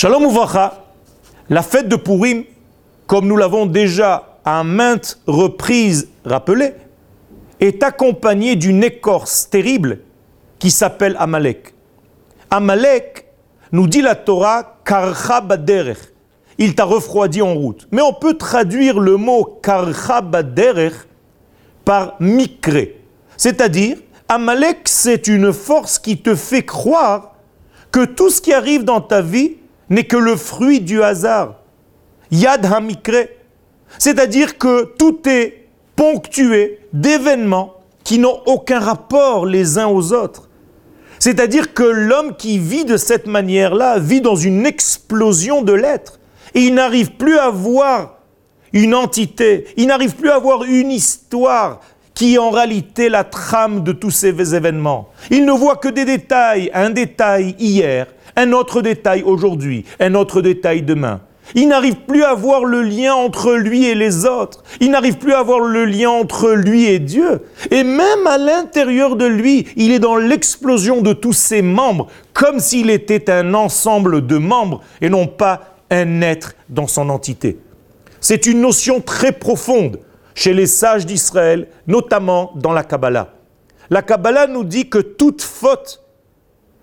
Shalom Uvracha, la fête de Purim, comme nous l'avons déjà à maintes reprises rappelé, est accompagnée d'une écorce terrible qui s'appelle Amalek. Amalek, nous dit la Torah, karcha baderech. Il t'a refroidi en route. Mais on peut traduire le mot karcha baderech par mikre. C'est-à-dire, Amalek, c'est une force qui te fait croire que tout ce qui arrive dans ta vie n'est que le fruit du hasard. Yad hamikre. C'est-à-dire que tout est ponctué d'événements qui n'ont aucun rapport les uns aux autres. C'est-à-dire que l'homme qui vit de cette manière-là vit dans une explosion de l'être. Et il n'arrive plus à voir une entité, il n'arrive plus à voir une histoire qui est en réalité la trame de tous ces événements. Il ne voit que des détails, un détail hier, un autre détail aujourd'hui, un autre détail demain. Il n'arrive plus à voir le lien entre lui et les autres. Il n'arrive plus à voir le lien entre lui et Dieu. Et même à l'intérieur de lui, il est dans l'explosion de tous ses membres, comme s'il était un ensemble de membres et non pas un être dans son entité. C'est une notion très profonde chez les sages d'Israël, notamment dans la Kabbalah. La Kabbalah nous dit que toute faute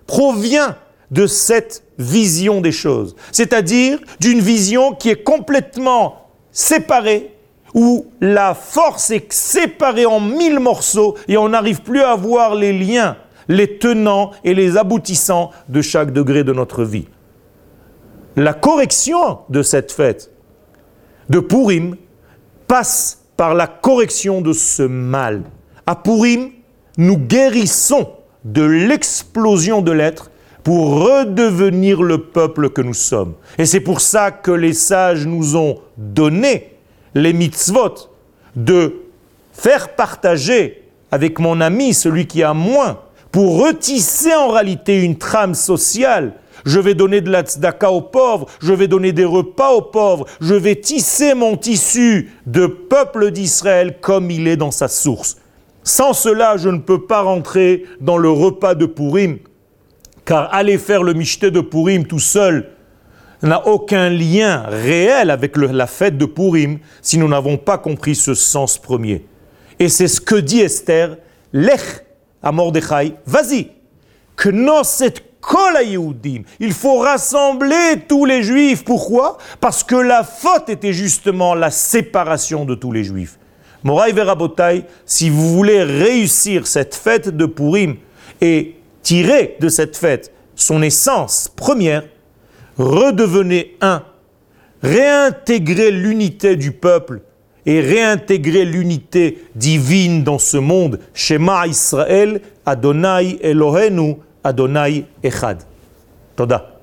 provient de cette vision des choses, c'est-à-dire d'une vision qui est complètement séparée, où la force est séparée en mille morceaux et on n'arrive plus à voir les liens, les tenants et les aboutissants de chaque degré de notre vie. La correction de cette fête de Purim passe par la correction de ce mal. À Purim, nous guérissons de l'explosion de l'être pour redevenir le peuple que nous sommes. Et c'est pour ça que les sages nous ont donné les mitzvot de faire partager avec mon ami, celui qui a moins, pour retisser en réalité une trame sociale. Je vais donner de la tzedaka aux pauvres, je vais donner des repas aux pauvres, je vais tisser mon tissu de peuple d'Israël comme il est dans sa source. Sans cela, je ne peux pas rentrer dans le repas de Purim car aller faire le michté de Purim tout seul n'a aucun lien réel avec la fête de Purim si nous n'avons pas compris ce sens premier. Et c'est ce que dit Esther, Lech à Mordechai, vas-y, Knosset kol Il faut rassembler tous les juifs. Pourquoi? Parce que la faute était justement la séparation de tous les juifs. Moraï Verabotai, si vous voulez réussir cette fête de Purim et tirer de cette fête son essence première, redevenez un, réintégrer l'unité du peuple et réintégrer l'unité divine dans ce monde. Shema Israël, Adonai Elohenu, אדוני אחד. תודה.